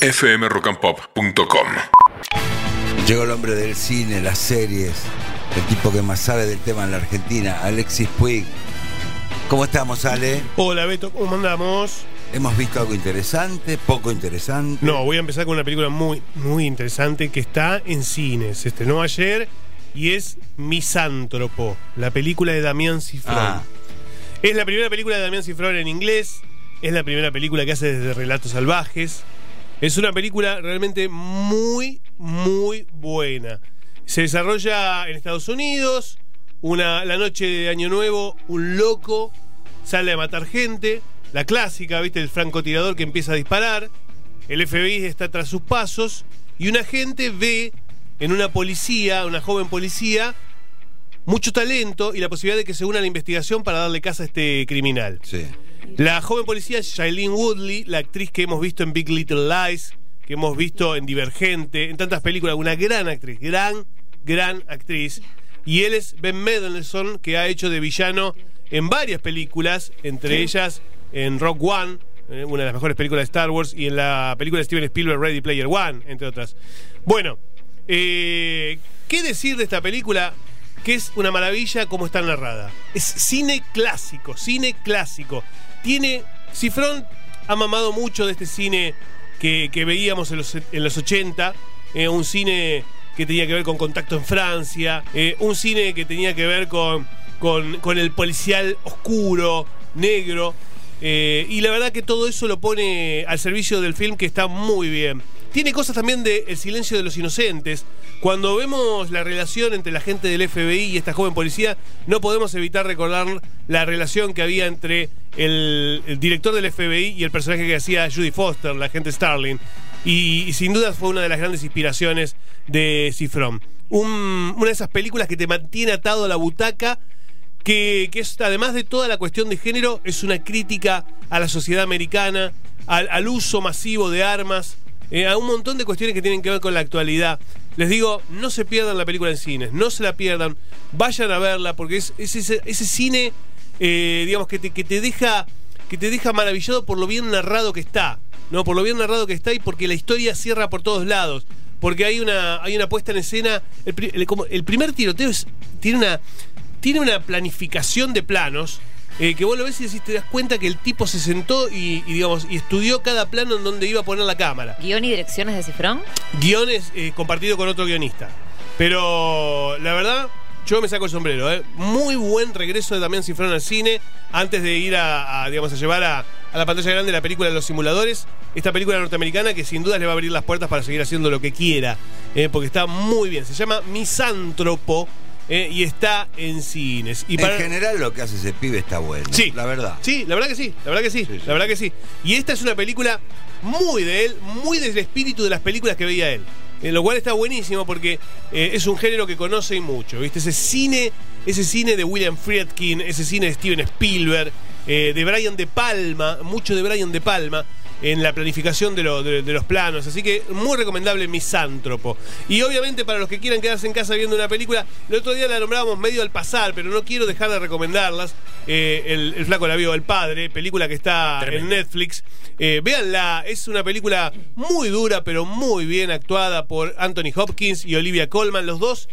fmrockandpop.com. Llegó el hombre del cine, las series, el tipo que más sabe del tema en la Argentina, Alexis Puig. ¿Cómo estamos, Ale? Hola Beto, ¿cómo andamos? ¿Hemos visto algo interesante, poco interesante? No, voy a empezar con una película muy, muy interesante que está en cines. Se estrenó ayer y es Misántropo, la película de Damián Cifrón. Ah. Es la primera película de Damián Cifrón en inglés. Es la primera película que hace desde Relatos Salvajes. Es una película realmente muy, muy buena. Se desarrolla en Estados Unidos. Una, la noche de Año Nuevo, un loco sale a matar gente. La clásica, ¿viste? El francotirador que empieza a disparar. El FBI está tras sus pasos. Y un agente ve en una policía, una joven policía, mucho talento y la posibilidad de que se una a la investigación para darle casa a este criminal. Sí. La joven policía Shailene Woodley, la actriz que hemos visto en Big Little Lies, que hemos visto en Divergente, en tantas películas, una gran actriz, gran, gran actriz. Y él es Ben Mendelsohn, que ha hecho de villano en varias películas, entre ellas en Rock One, eh, una de las mejores películas de Star Wars, y en la película de Steven Spielberg, Ready Player One, entre otras. Bueno, eh, ¿qué decir de esta película? Que es una maravilla como está narrada. Es cine clásico, cine clásico. Tiene. Cifrón ha mamado mucho de este cine que, veíamos en los, en los 80. eh, un cine que tenía que ver con contacto en Francia. eh, un cine que tenía que ver con, con el policial oscuro, negro. Eh, y la verdad que todo eso lo pone al servicio del film que está muy bien. Tiene cosas también de El silencio de los inocentes. Cuando vemos la relación entre la gente del FBI y esta joven policía, no podemos evitar recordar la relación que había entre el, director del FBI y el personaje que hacía Judy Foster, la agente Starling. Y, y sin duda fue una de las grandes inspiraciones de Cifrón. Un- una de esas películas que te mantiene atado a la butaca que, que es, además de toda la cuestión de género, es una crítica a la sociedad americana, al, al uso masivo de armas, eh, a un montón de cuestiones que tienen que ver con la actualidad. Les digo, no se pierdan la película en cines, no se la pierdan, vayan a verla, porque es, es ese, ese cine, eh, digamos, que te, que te deja que te deja maravillado por lo bien narrado que está, ¿no? Por lo bien narrado que está y porque la historia cierra por todos lados. Porque hay una, hay una puesta en escena. El, como- el primer tiroteo tiene una. Tiene una planificación de planos. eh, que vos lo ves y decís, te das cuenta que el tipo se sentó y, y, digamos, y estudió cada plano en donde iba a poner la cámara. Guión y direcciones de Cifrón. Guiones eh, compartido con otro guionista. Pero la verdad, yo me saco el sombrero. ¿eh? Muy buen regreso de Damián Cifrón al cine antes de ir a, a, digamos, a llevar a, a la pantalla grande la película de los simuladores. Esta película norteamericana que sin duda le va a abrir las puertas para seguir haciendo lo que quiera. ¿eh? porque está muy bien. Se llama Misántropo ¿eh? y está en cines. Y En general lo que hace ese pibe está bueno. Sí. La verdad. Sí, la verdad que sí, la verdad que sí, Sí, sí. la verdad que sí. Y esta es una película muy de él, muy del espíritu de las películas que veía él. Eh, lo cual está buenísimo porque eh, es un género que conoce y mucho, ¿viste? Ese cine, ese cine de William Friedkin, ese cine de Steven Spielberg, eh, de Brian De Palma, mucho de Brian De Palma en la planificación de, lo- de- de los planos. Así que muy recomendable Misántropo. Y obviamente para los que quieran quedarse en casa viendo una película, el otro día la nombrábamos medio al pasar, pero no quiero dejar de recomendarlas. Eh, el, el flaco la vio, El Padre, película que está en Netflix. Eh, véanla, es una película muy dura, pero muy bien actuada por Anthony Hopkins y Olivia Colman, los dos.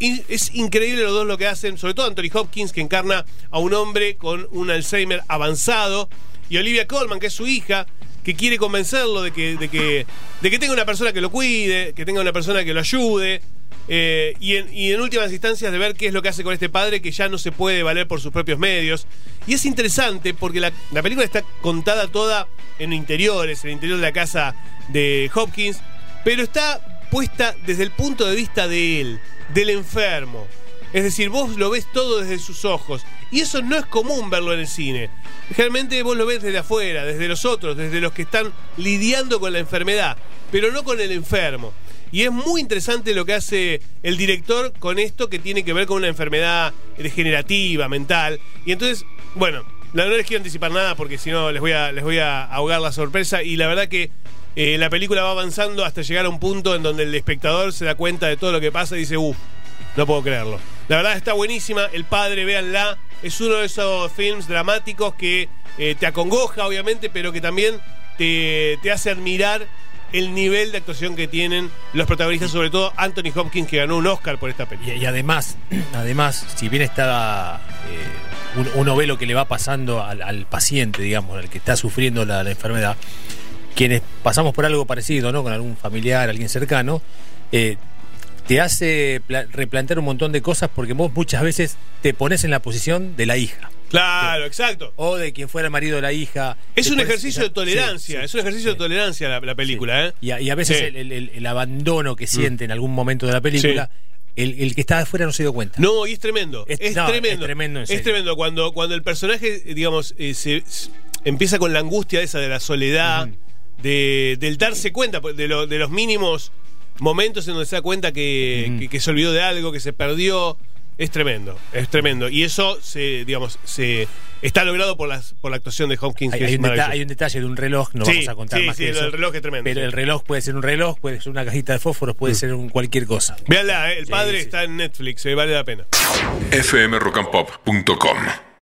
Es increíble los dos lo que hacen, sobre todo Anthony Hopkins, que encarna a un hombre con un Alzheimer avanzado, y Olivia Colman, que es su hija, que quiere convencerlo de que, de que, de que tenga una persona que lo cuide, que tenga una persona que lo ayude, eh, y, en, últimas instancias de ver qué es lo que hace con este padre que ya no se puede valer por sus propios medios. Y es interesante porque la película está contada toda en interiores, en el interior de la casa de Hopkins, pero está puesta desde el punto de vista de él, del enfermo. Es decir, vos lo ves todo desde sus ojos. Y eso no es común verlo en el cine. Generalmente vos lo ves desde afuera, desde los otros, desde los que están lidiando con la enfermedad, pero no con el enfermo. Y es muy interesante lo que hace el director con esto que tiene que ver con una enfermedad degenerativa, mental. Y entonces, bueno, no les quiero anticipar nada porque si no les voy a, les voy a ahogar la sorpresa. Y la verdad que eh, la película va avanzando hasta llegar a un punto en donde el espectador se da cuenta de todo lo que pasa y dice, uff, no puedo creerlo. La verdad está buenísima. El padre, véanla. Es uno de esos films dramáticos que eh, te acongoja, obviamente, pero que también te, te hace admirar el nivel de actuación que tienen los protagonistas, sobre todo Anthony Hopkins, que ganó un Oscar por esta película. Y, además, además, si bien está eh, un- uno ve lo que le va pasando al, paciente, digamos, al que está sufriendo la enfermedad, quienes pasamos por algo parecido, ¿no? Con algún familiar, alguien cercano, eh, te hace pla- replantear un montón de cosas porque vos muchas veces te pones en la posición de la hija Claro, exacto. o de quien fuera el marido de la hija. Es un ejercicio de tolerancia, sí, es un ejercicio sí. de tolerancia la, la película, ¿eh? Y a, y a veces el, el- el- el abandono que siente en algún momento de la película, el, el que está afuera no se dio cuenta. No, y es tremendo. Es, Es- no, tremendo. es tremendo, en Es tremendo cuando, cuando el personaje, eh, digamos, eh, se, se- empieza con la angustia esa de la soledad, de, del darse cuenta pues, de, lo- de los mínimos momentos en donde se da cuenta que, que- que se olvidó de algo, que se perdió. Es tremendo, es tremendo. Y eso se, digamos, se está logrado por las por la actuación de Hopkins. Hay, que hay es un deta- hay un detalle de un reloj, no Sí, vamos a contar sí, más sí, que eso. del reloj es tremendo, Pero sí. el reloj puede ser un reloj, puede ser una cajita de fósforos, puede ser un cualquier cosa. Véanla, eh, el padre sí. está en Netflix, eh, vale la pena. fmrockandpop.com